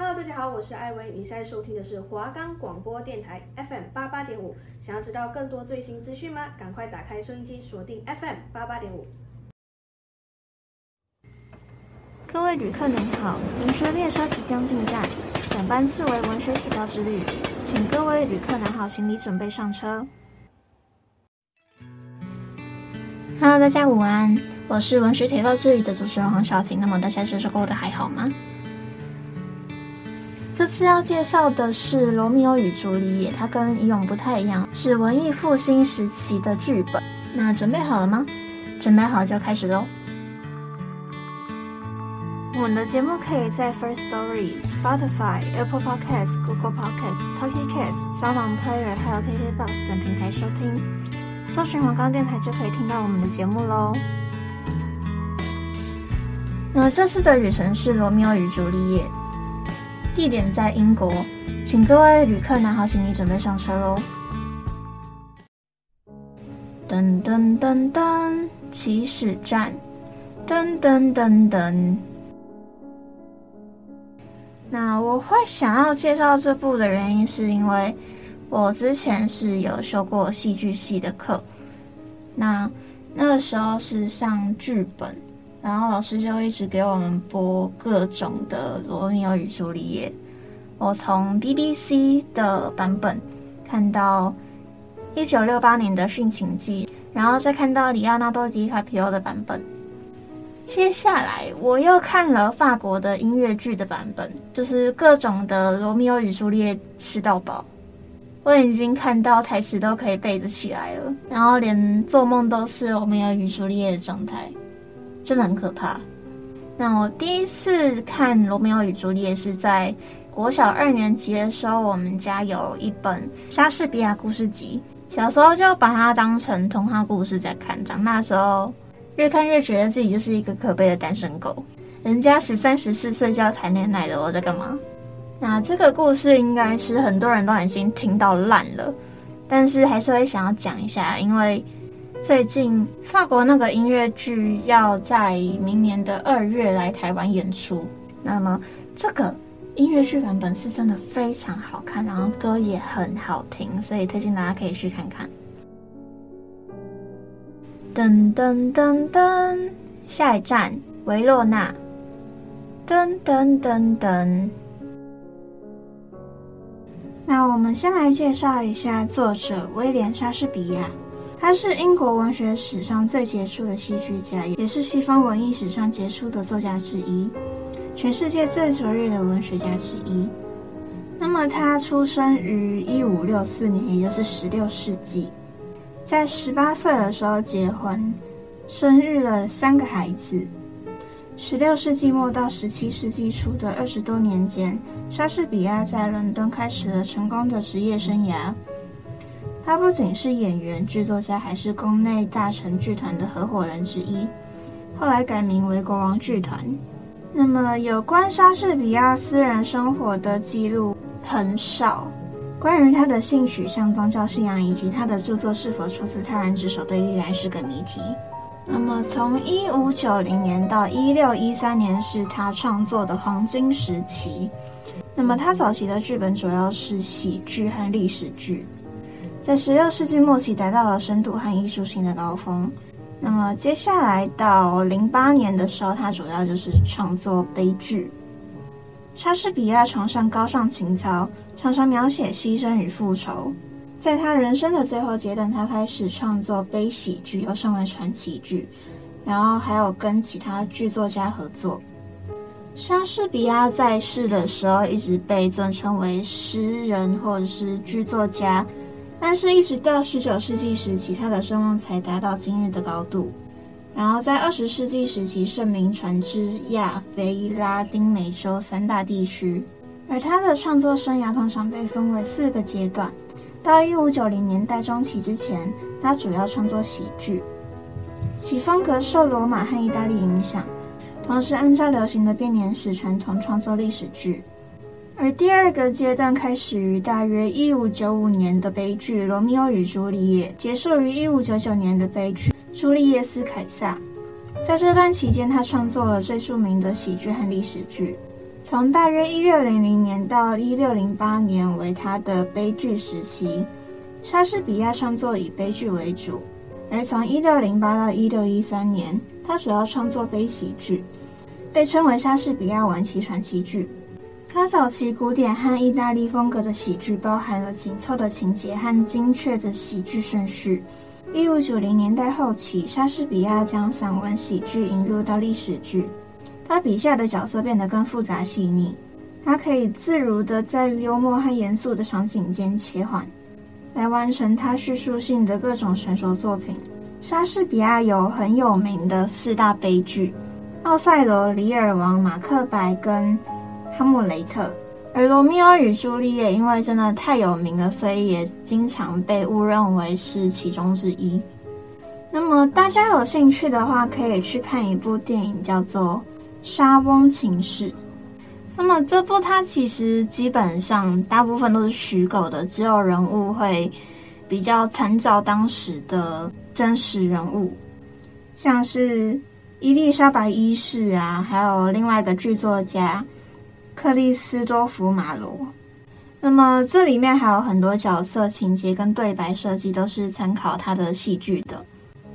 Hello，大家好，我是艾薇，你现在收听的是华冈广播电台 FM 八八点五。想要知道更多最新资讯吗？赶快打开收音机，锁定 FM 八八点五。各位旅客您好，文学列车即将进站，本班次为文学铁道之旅，请各位旅客拿好行李，准备上车。Hello，大家午安，我是文学铁道之旅的主持人黄小婷。那么大家这周过得还好吗？这次要介绍的是《罗密欧与朱丽叶》，它跟以往不太一样，是文艺复兴时期的剧本。那准备好了吗？准备好就开始喽！我们的节目可以在 First Story、Spotify、Apple Podcasts、Google Podcasts、Pocket Casts、SoundPlayer 还有 KKBOX 等平台收听，搜寻华冈电台就可以听到我们的节目喽。那这次的旅程是《罗密欧与朱丽叶》。地点在英国，请各位旅客拿好行李，准备上车喽！噔噔噔噔，起始站！噔噔噔噔。那我会想要介绍这部的原因，是因为我之前是有修过戏剧系的课，那那个时候是上剧本。然后老师就一直给我们播各种的《罗密欧与朱丽叶》，我从 BBC 的版本看到一九六八年的《殉情记》，然后再看到里奥纳多·迪卡皮欧的版本。接下来我又看了法国的音乐剧的版本，就是各种的《罗密欧与朱丽叶》吃到饱。我已经看到台词都可以背得起来了，然后连做梦都是《罗密欧与朱丽叶》的状态。真的很可怕。那我第一次看《罗密欧与朱丽叶》是在国小二年级的时候，我们家有一本莎士比亚故事集，小时候就把它当成童话故事在看。长大时候越看越觉得自己就是一个可悲的单身狗，人家十三十四岁就要谈恋爱了，我在干嘛？那这个故事应该是很多人都已经听到烂了，但是还是会想要讲一下，因为。最近法国那个音乐剧要在明年的二月来台湾演出，那么这个音乐剧版本是真的非常好看，然后歌也很好听，所以推荐大家可以去看看。噔噔噔噔，下一站维洛纳。噔噔噔噔，那我们先来介绍一下作者威廉·莎士比亚。他是英国文学史上最杰出的戏剧家，也是西方文艺史上杰出的作家之一，全世界最卓越的文学家之一。那么，他出生于一五六四年，也就是十六世纪，在十八岁的时候结婚，生育了三个孩子。十六世纪末到十七世纪初的二十多年间，莎士比亚在伦敦开始了成功的职业生涯。他不仅是演员、剧作家，还是宫内大臣剧团的合伙人之一。后来改名为国王剧团。那么，有关莎士比亚私人生活的记录很少，关于他的性取向、宗教信仰以及他的著作是否出自他人之手，都依然是个谜题。那么，从一五九零年到一六一三年是他创作的黄金时期。那么，他早期的剧本主要是喜剧和历史剧。在十六世纪末期达到了深度和艺术性的高峰。那么接下来到零八年的时候，他主要就是创作悲剧。莎士比亚崇尚高尚情操，常常描写牺牲与复仇。在他人生的最后阶段，他开始创作悲喜剧，又称为传奇剧。然后还有跟其他剧作家合作。莎士比亚在世的时候，一直被尊称为诗人或者是剧作家。但是，一直到十九世纪时期，他的声望才达到今日的高度。然后，在二十世纪时期，盛名传至亚非拉丁美洲三大地区。而他的创作生涯通常被分为四个阶段。到一五九零年代中期之前，他主要创作喜剧，其风格受罗马和意大利影响，同时按照流行的编年史传统创作历史剧。而第二个阶段开始于大约一五九五年的悲剧《罗密欧与朱丽叶》，结束于一五九九年的悲剧《朱丽叶斯凯撒》。在这段期间，他创作了最著名的喜剧和历史剧。从大约一六零零年到一六零八年为他的悲剧时期。莎士比亚创作以悲剧为主，而从一六零八到一六一三年，他主要创作悲喜剧，被称为莎士比亚晚期传奇剧。他早期古典和意大利风格的喜剧包含了紧凑的情节和精确的喜剧顺序。一五九零年代后期，莎士比亚将散文喜剧引入到历史剧，他笔下的角色变得更复杂细腻，他可以自如地在幽默和严肃的场景间切换。来完成他叙述性的各种成熟作品。莎士比亚有很有名的四大悲剧：《奥赛罗》、《李尔王》、《马克白》跟《哈姆雷特》。而《罗密欧与朱丽叶》因为真的太有名了，所以也经常被误认为是其中之一。那么大家有兴趣的话，可以去看一部电影，叫做《莎翁情事》。那么这部它其实基本上大部分都是虚构的，只有人物会比较参照当时的真实人物，像是伊丽莎白一世啊，还有另外一个剧作家克里斯多福马罗。那么这里面还有很多角色情节跟对白设计都是参考他的戏剧的，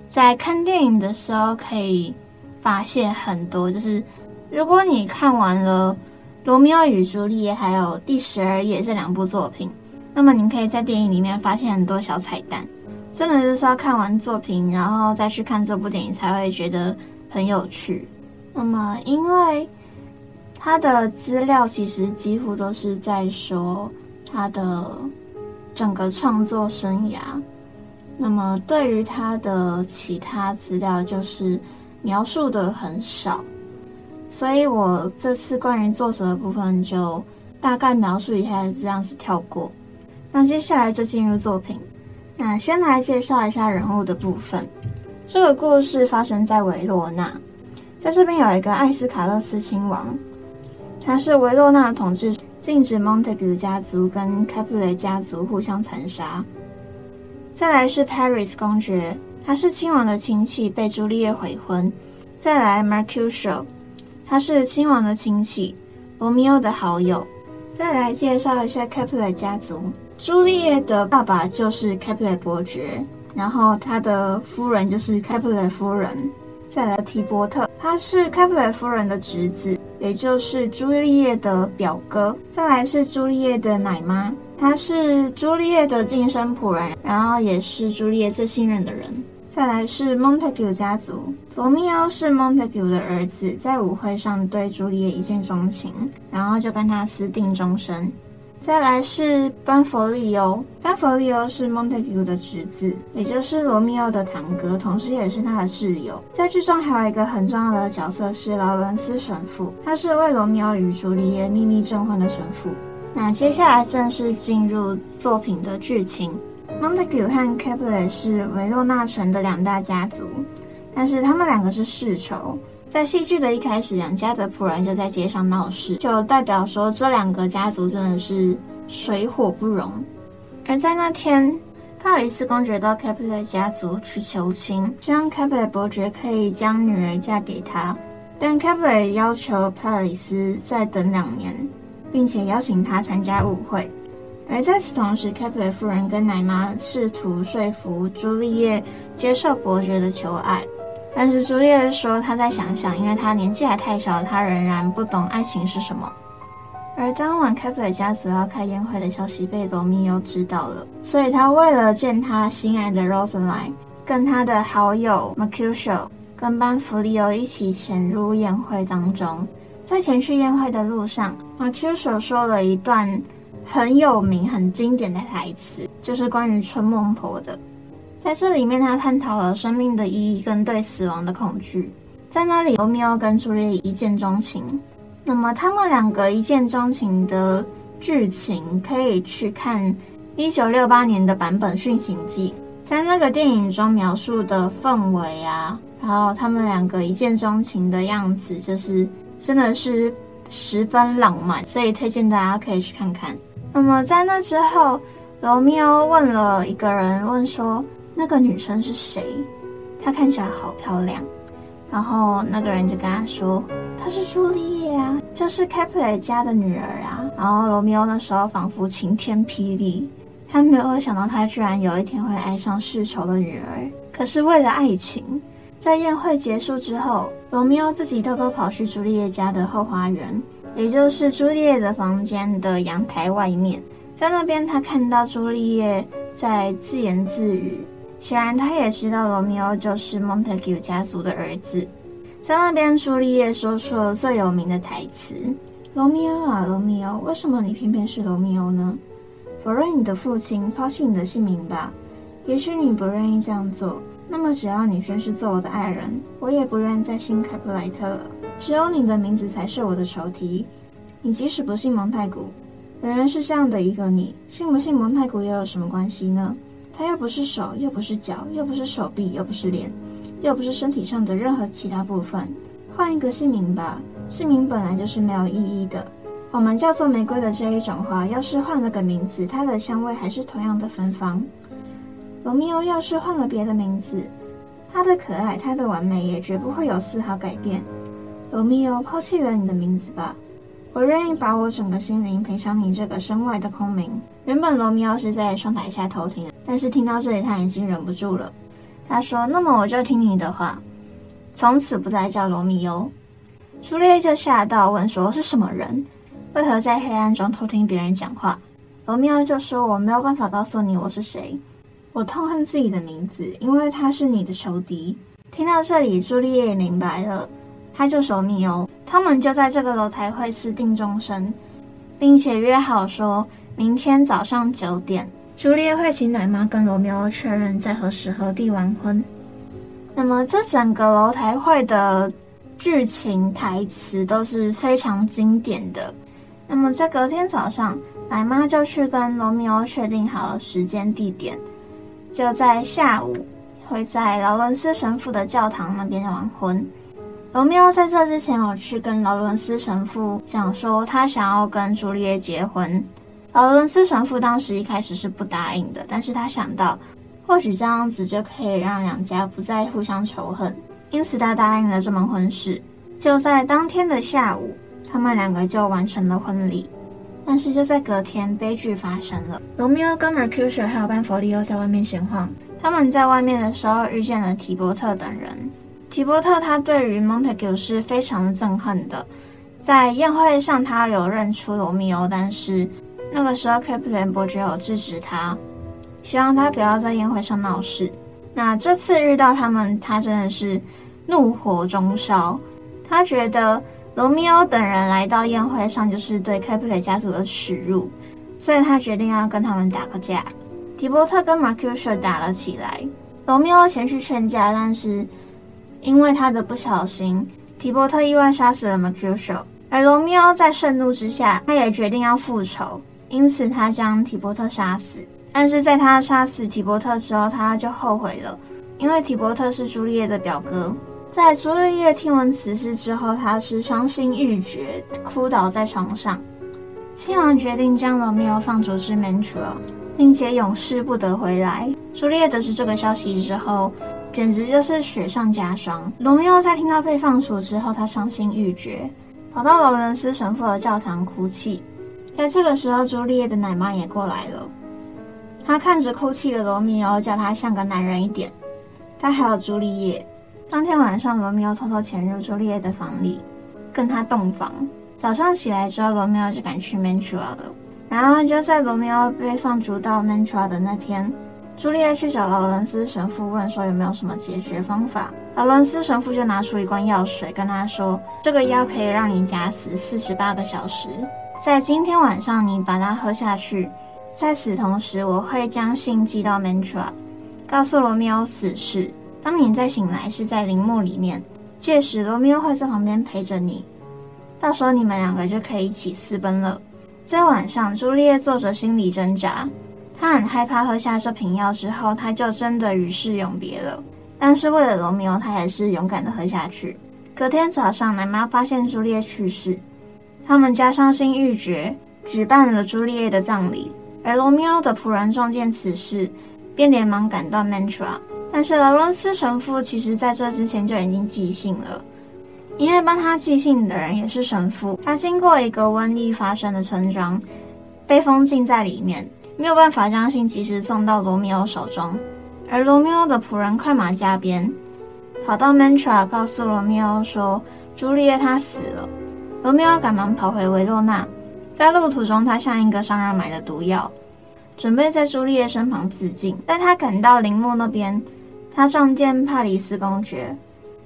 在看电影的时候可以发现很多，就是如果你看完了。《罗密欧与朱丽叶》还有《第十二夜》这两部作品，那么你可以在电影里面发现很多小彩蛋，真的就是要看完作品，然后再去看这部电影才会觉得很有趣。那么，因为他的资料其实几乎都是在说他的整个创作生涯，那么对于他的其他资料就是描述的很少。所以我这次关于作者的部分就大概描述一下，这样子跳过。那接下来就进入作品。那先来介绍一下人物的部分。这个故事发生在维罗纳，在这边有一个艾斯卡勒斯亲王，他是维洛纳统治，禁止蒙特古家族跟开普雷家族互相残杀。再来是 Paris 公爵，他是亲王的亲戚，被朱丽叶悔婚。再来 Mercutio。他是亲王的亲戚，罗密欧的好友。再来介绍一下开普雷家族。朱丽叶的爸爸就是开普雷伯爵，然后他的夫人就是开普雷夫人。再来提伯特，他是开普雷夫人的侄子，也就是朱丽叶的表哥。再来是朱丽叶的奶妈，她是朱丽叶的近身仆人，然后也是朱丽叶最信任的人。再来是 Montague 家族，罗密欧是 Montague 的儿子，在舞会上对朱丽叶一见钟情，然后就跟他私定终身。再来是班佛利欧，班佛利欧是蒙特古的侄子，也就是罗密欧的堂哥，同时也是他的挚友。在剧中还有一个很重要的角色是劳伦斯神父，他是为罗密欧与朱丽叶秘密证婚的神父。那接下来正式进入作品的剧情。，Montague 和开普雷是维洛纳城的两大家族，但是他们两个是世仇。在戏剧的一开始，两家的仆人就在街上闹事，就代表说这两个家族真的是水火不容。而在那天，帕里斯公爵到开普雷家族去求亲，希望开普雷伯爵可以将女儿嫁给他，但开普雷要求帕里斯再等两年，并且邀请他参加舞会。而在此同时，开普雷夫人跟奶妈试图说服朱丽叶接受伯爵的求爱，但是朱丽叶说她再想想，因为她年纪还太小，她仍然不懂爱情是什么。而当晚凯普雷家族要开宴会的消息被罗密欧知道了，所以他为了见他心爱的 Rosaline，跟他的好友 Mercutio 跟班弗利欧一起潜入宴会当中。在前去宴会的路上，Mercutio 说了一段。很有名、很经典的台词，就是关于春梦婆的。在这里面，他探讨了生命的意义跟对死亡的恐惧。在那里，罗密欧跟朱丽叶一见钟情。那么，他们两个一见钟情的剧情，可以去看一九六八年的版本《驯行记》。在那个电影中描述的氛围啊，然后他们两个一见钟情的样子，就是真的是十分浪漫，所以推荐大家可以去看看。那么在那之后，罗密欧问了一个人，问说：“那个女生是谁？她看起来好漂亮。”然后那个人就跟他说：“她是朱丽叶啊。”就是 Capulet 家的女儿啊。然后罗密欧那时候仿佛晴天霹雳，他没有想到他居然有一天会爱上世仇的女儿。可是为了爱情，在宴会结束之后，罗密欧自己偷偷跑去朱丽叶家的后花园，也就是朱丽叶的房间的阳台外面，在那边他看到朱丽叶在自言自语。显然，他也知道罗密欧就是 Montague 家族的儿子。在那边，朱丽叶说出了最有名的台词：“罗密欧啊，罗密欧，为什么你偏偏是罗密欧呢？否认你的父亲，抛弃你的姓名吧。也许你不愿意这样做，那么只要你宣誓做我的爱人，我也不愿再信凯普莱特了。只有你的名字才是我的仇敌。你即使不信蒙太古，仍然是这样的一个你，信不信蒙太古又有什么关系呢？”他又不是手，又不是脚，又不是手臂，又不是脸，又不是身体上的任何其他部分。换一个姓名吧，姓名本来就是没有意义的。我们叫做玫瑰的这一种花，要是换了个名字，它的香味还是同样的芬芳。罗密欧要是换了别的名字，他的可爱，他的完美也绝不会有丝毫改变。罗密欧，抛弃了你的名字吧。我愿意把我整个心灵赔偿你这个身外的空名。原本罗密欧是在窗台下偷听，但是听到这里他已经忍不住了。他说：“那么我就听你的话，从此不再叫罗密欧。”朱丽叶就吓到问说：“是什么人？为何在黑暗中偷听别人讲话？”罗密欧就说：“我没有办法告诉你我是谁。我痛恨自己的名字，因为他是你的仇敌。”听到这里，朱丽叶也明白了。他就是罗密欧，他们就在这个楼台会私定终身，并且约好说明天早上九点，朱丽叶会请奶妈跟罗密欧确认在何时何地完婚。那么这整个楼台会的剧情台词都是非常经典的。那么在隔天早上，奶妈就去跟罗密欧确定好了时间地点，就在下午会在劳伦斯神父的教堂那边完婚。罗密欧在这之前有去跟劳伦斯神父讲说，他想要跟朱丽叶结婚。劳伦斯神父当时一开始是不答应的，但是他想到或许这样子就可以让两家不再互相仇恨，因此他答应了这门婚事。就在当天的下午，他们两个就完成了婚礼。但是就在隔天，悲剧发生了。罗密欧跟 Mercutio 还有班弗利欧在外面闲晃，他们在外面的时候遇见了提伯特等人。提伯特他对于 Montague 是非常的憎恨的，在宴会上他有认出罗密欧，但是那个时候 Capulet 伯爵有制止他，希望他不要在宴会上闹事。那这次遇到他们，他真的是怒火中烧，他觉得罗密欧等人来到宴会上就是对 Capulet 家族的耻辱，所以他决定要跟他们打个架。提伯特跟 Mercutio 打了起来，罗密欧前去劝架，但是。因为他的不小心，提伯特意外杀死了 Mercutio，而罗密欧在盛怒之下，他也决定要复仇，因此他将提伯特杀死。但是在他杀死提伯特之后，他就后悔了，因为提伯特是朱丽叶的表哥。在朱丽叶听闻此事之后，他是伤心欲绝，哭倒在床上。亲王决定将罗密欧放逐至门克并且永世不得回来。朱丽叶得知这个消息之后，简直就是雪上加霜。罗密欧在听到被放逐之后，他伤心欲绝，跑到劳伦斯神父的教堂哭泣。在这个时候，朱丽叶的奶妈也过来了。她看着哭泣的罗密欧，叫他像个男人一点。他还有朱丽叶。当天晚上，罗密欧偷偷潜入朱丽叶的房里，跟他洞房。早上起来之后，罗密欧就赶去 Mantua 了。然后就在罗密欧被放逐到 Mantua 的那天。朱丽叶去找劳伦斯神父问说有没有什么解决方法，劳伦斯神父就拿出一罐药水跟他说，这个药可以让你假死四十八个小时，在今天晚上你把它喝下去，在此同时我会将信寄到 Mantua，告诉罗密欧此事。当你再醒来是在陵墓里面，届时罗密欧会在旁边陪着你，到时候你们两个就可以一起私奔了。在晚上，朱丽叶做着心理挣扎。他很害怕喝下这瓶药之后，他就真的与世永别了。但是为了罗密欧，他还是勇敢的喝下去。隔天早上，奶妈发现朱丽叶去世，他们家伤心欲绝，举办了朱丽叶的葬礼。而罗密欧的仆人撞见此事，便连忙赶到 Mantra。但是劳伦斯神父其实在这之前就已经寄信了，因为帮他寄信的人也是神父，他经过一个瘟疫发生的村庄，被封禁在里面，没有办法将信及时送到罗密欧手中。而罗密欧的仆人快马加鞭，跑到曼特拉告诉罗密欧说，朱丽叶她死了。罗密欧赶忙跑回维洛纳，在路途中，他向一个商人买了毒药，准备在朱丽叶身旁自尽。但他赶到陵墓那边，他撞见帕里斯公爵。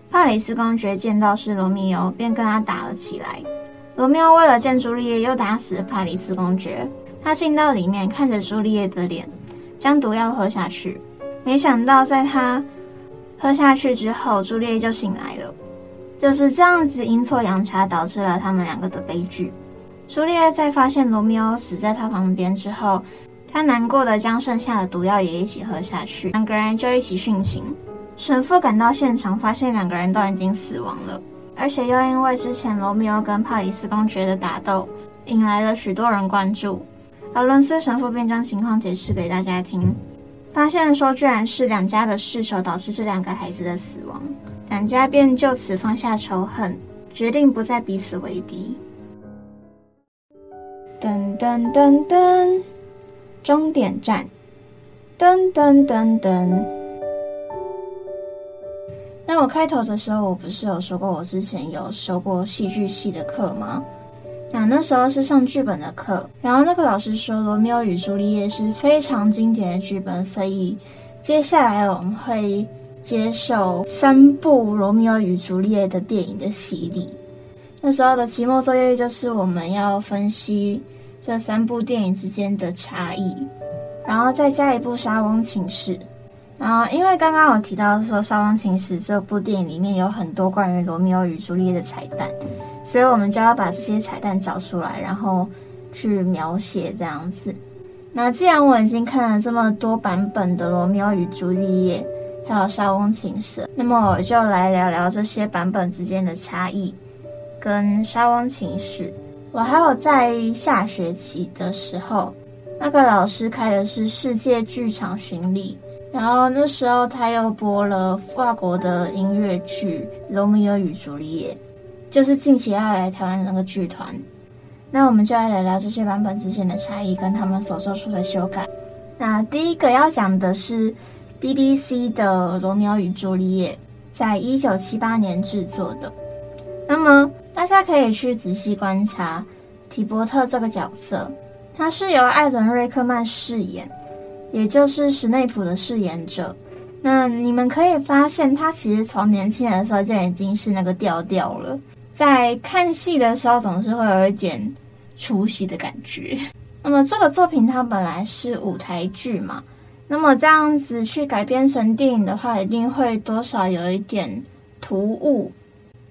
帕里斯公爵见到是罗密欧，便跟他打了起来。罗密欧为了见朱丽叶，又打死帕里斯公爵。他进到里面，看着朱丽叶的脸，将毒药喝下去。没想到，在他喝下去之后，朱丽叶就醒来了。就是这样子阴错阳差，导致了他们两个的悲剧。朱丽叶在发现罗密欧死在他旁边之后，他难过的将剩下的毒药也一起喝下去，两个人就一起殉情。神父赶到现场，发现两个人都已经死亡了，而且又因为之前罗密欧跟帕里斯公爵的打斗，引来了许多人关注。劳伦斯神父便将情况解释给大家听。发现说，居然是两家的世仇导致这两个孩子的死亡，两家便就此放下仇恨，决定不再彼此为敌。噔噔噔噔，终点站，噔噔噔噔。那我开头的时候，我不是有说过我之前有修过戏剧系的课吗？那那时候是上剧本的课，然后那个老师说《罗密欧与朱丽叶》是非常经典的剧本，所以接下来我们会接受三部《罗密欧与朱丽叶》的电影的洗礼。那时候的期末作业就是我们要分析这三部电影之间的差异，然后再加一部《莎翁情史》。然后因为刚刚有提到说《莎翁情史》这部电影里面有很多关于《罗密欧与朱丽叶》的彩蛋。所以我们就要把这些彩蛋找出来，然后去描写这样子。那既然我已经看了这么多版本的《罗密欧与朱丽叶》，还有《莎翁情史》，那么我就来聊聊这些版本之间的差异，跟《莎翁情史》。我还有在下学期的时候，那个老师开的是世界剧场巡礼，然后那时候他又播了法国的音乐剧《罗密欧与朱丽叶》。就是近期要来台湾的那个剧团，那我们就来聊聊这些版本之间的差异跟他们所做出的修改。那第一个要讲的是 BBC 的《罗密欧与朱丽叶》，在一九七八年制作的。那么大家可以去仔细观察提伯特这个角色，他是由艾伦·瑞克曼饰演，也就是史内普的饰演者。那你们可以发现，他其实从年轻的时候就已经是那个调调了。在看戏的时候，总是会有一点出戏的感觉。那么这个作品它本来是舞台剧嘛，那么这样子去改编成电影的话，一定会多少有一点突兀，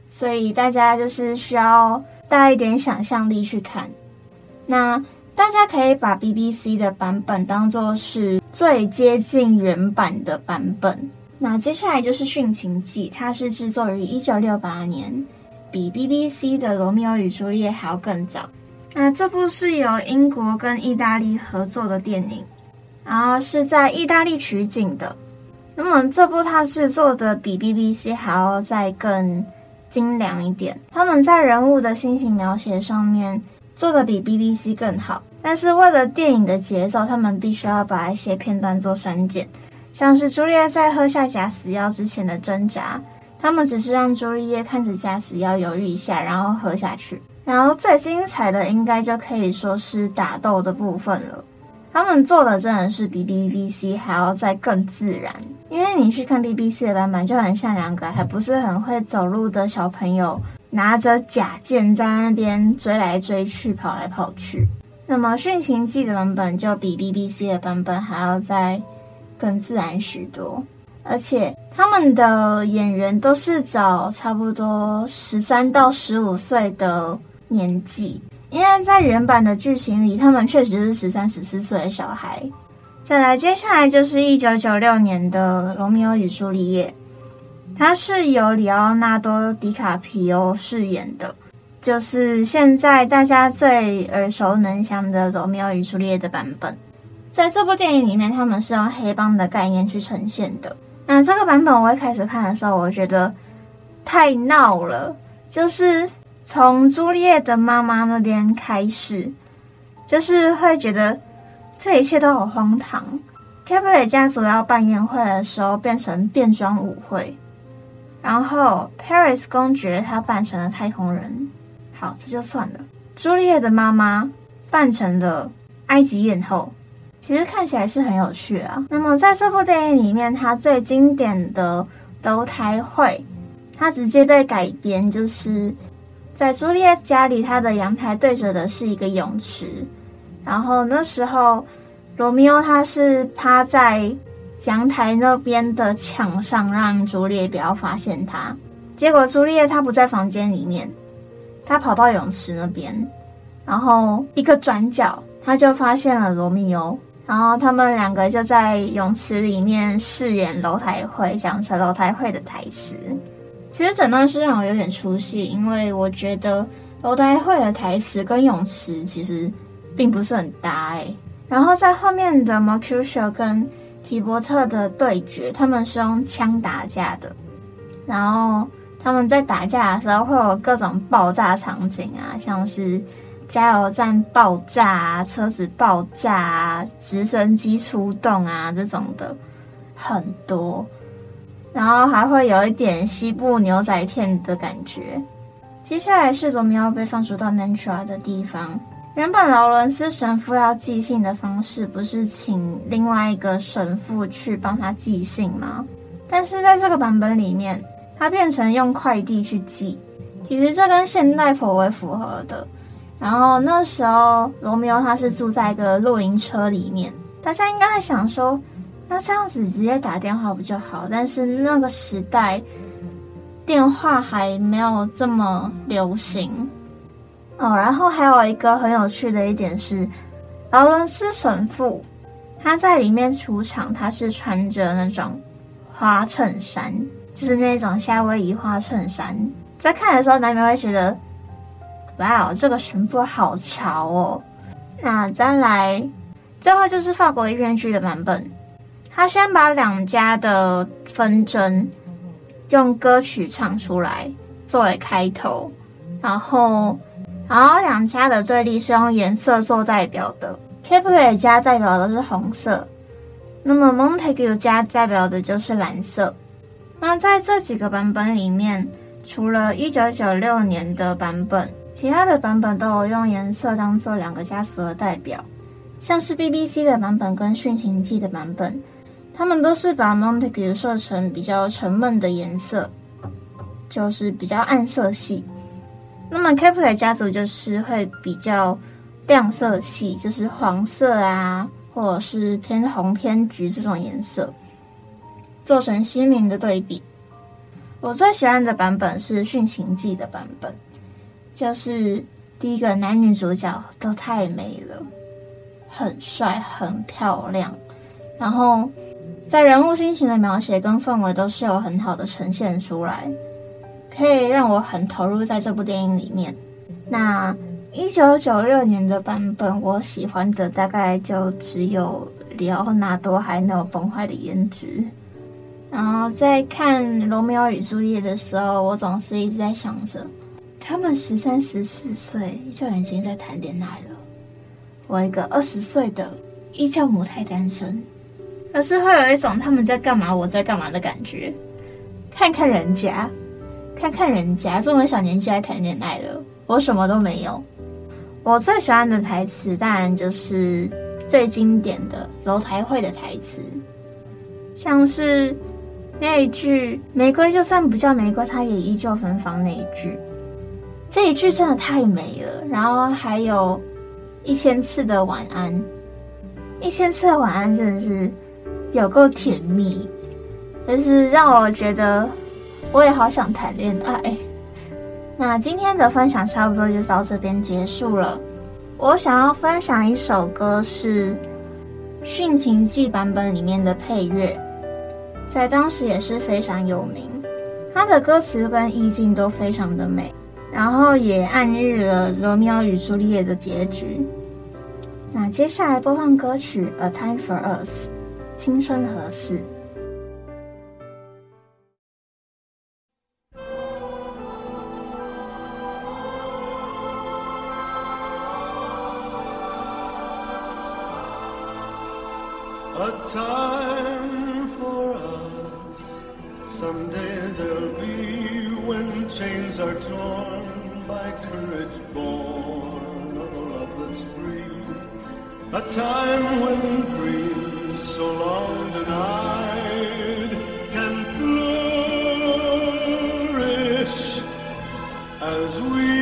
所以大家就是需要带一点想象力去看。那大家可以把 BBC 的版本当做是最接近原版的版本。那接下来就是《殉情记》，它是制作于一九六八年。比 BBC 的《罗密欧与朱丽叶》还要更早。那这部是由英国跟意大利合作的电影，然后是在意大利取景的。那么这部它是做的比 BBC 还要再更精良一点。他们在人物的心情描写上面做的比 BBC 更好，但是为了电影的节奏，他们必须要把一些片段做删减，像是朱丽叶在喝下假死药之前的挣扎。他们只是让朱丽叶看着假死药犹豫一下，然后喝下去。然后最精彩的应该就可以说是打斗的部分了。他们做的真的是比 BBC 还要再更自然，因为你去看 BBC 的版本，就很像两个还不是很会走路的小朋友拿着假剑在那边追来追去、跑来跑去。那么《殉情记》的版本就比 BBC 的版本还要再更自然许多。而且他们的演员都是找差不多十三到十五岁的年纪，因为在原版的剧情里，他们确实是十三、十四岁的小孩。再来，接下来就是一九九六年的《罗密欧与朱丽叶》，它是由里奥纳多·迪卡皮欧饰演的，就是现在大家最耳熟能详的《罗密欧与朱丽叶》的版本。在这部电影里面，他们是用黑帮的概念去呈现的。那这个版本我一开始看的时候，我觉得太闹了，就是从朱丽叶的妈妈那边开始，就是会觉得这一切都好荒唐。凯普雷家族要办宴会的时候，变成变装舞会，然后 Paris 公爵他扮成了太空人。好，这就算了。朱丽叶的妈妈扮成了埃及艳后，其实看起来是很有趣啊。那么在这部电影里面，它最经典的楼台会，它直接被改编，就是在朱丽叶家里，她的阳台对着的是一个泳池，然后那时候。罗密欧他是趴在阳台那边的墙上，让朱丽叶不要发现他。结果朱丽叶他不在房间里面，他跑到泳池那边，然后一个转角，他就发现了罗密欧。然后他们两个就在泳池里面饰演楼台会，讲成楼台会的台词。其实整段是让我有点出戏，因为我觉得楼台会的台词跟泳池其实并不是很搭诶。然后在后面的 Mercutio 跟提伯特的对决，他们是用枪打架的。然后他们在打架的时候会有各种爆炸场景啊，像是加油站爆炸啊、车子爆炸啊、直升机出动啊这种的很多。然后还会有一点西部牛仔片的感觉。接下来是罗密欧被放逐到 Mantua 的地方。原本劳伦斯神父要寄信的方式不是请另外一个神父去帮他寄信吗？但是在这个版本里面，他变成用快递去寄。其实这跟现代颇为符合的。然后那时候罗密欧他是住在一个露营车里面，大家应该会想说，那这样子直接打电话不就好？但是那个时代电话还没有这么流行。哦，然后还有一个很有趣的一点是，劳伦斯神父他在里面出场，他是穿着那种花衬衫，就是那种夏威夷花衬衫。在看的时候，难免会觉得，哇哦，这个神父好潮哦。那再来，最后就是法国音乐剧的版本，他先把两家的纷争用歌曲唱出来作为开头，然后。然后两家的对立是用颜色做代表的，Capulet 家代表的是红色，那么 Montague 家代表的就是蓝色。那在这几个版本里面，除了一九九六年的版本，其他的版本都有用颜色当做两个家族的代表，像是 BBC 的版本跟殉情记的版本，他们都是把 Montague 设成比较沉闷的颜色，就是比较暗色系。那么，Capulet 家族就是会比较亮色系，就是黄色啊，或者是偏红偏橘这种颜色，做成鲜明的对比。我最喜欢的版本是《殉情记》的版本，就是第一个男女主角都太美了，很帅很漂亮，然后在人物心情的描写跟氛围都是有很好的呈现出来。可以让我很投入在这部电影里面。那一九九六年的版本，我喜欢的大概就只有里奥纳多还没有崩坏的颜值。然后在看《罗密欧与朱丽叶》的时候，我总是一直在想着，他们十三、十四岁就已经在谈恋爱了。我一个二十岁的依旧母胎单身，可是会有一种他们在干嘛，我在干嘛的感觉。看看人家。看看人家这么小年纪还谈恋爱了，我什么都没有。我最喜欢的台词当然就是最经典的楼台会的台词，像是那一句“玫瑰就算不叫玫瑰，它也依旧芬芳”那一句，这一句真的太美了。然后还有一千次的晚安，一千次的晚安真的是有够甜蜜，就是让我觉得。我也好想谈恋爱。那今天的分享差不多就到这边结束了。我想要分享一首歌，是《殉情记》版本里面的配乐，在当时也是非常有名。它的歌词跟意境都非常的美，然后也暗喻了《罗密欧与朱丽叶》的结局。那接下来播放歌曲《A Time for Us》，青春何似？A time for us, someday there'll be. When chains are torn by courage born of a love that's free. A time when dreams so long denied can flourish as we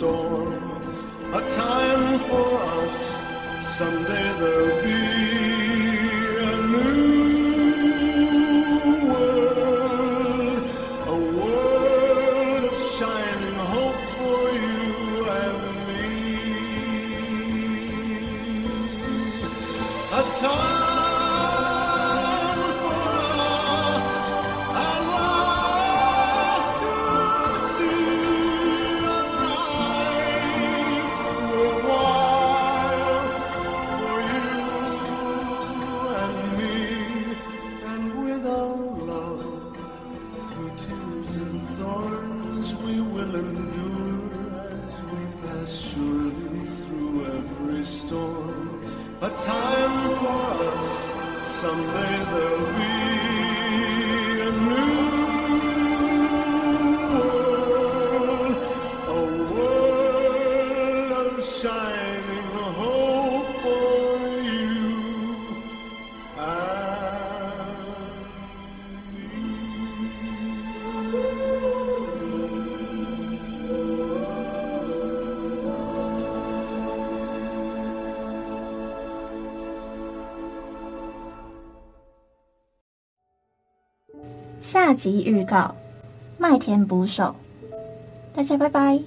storm. A time for us, someday there'll will endure as we pass surely through every storm. A time for us, someday there'll be a new 及预告：麦田捕手。大家拜拜。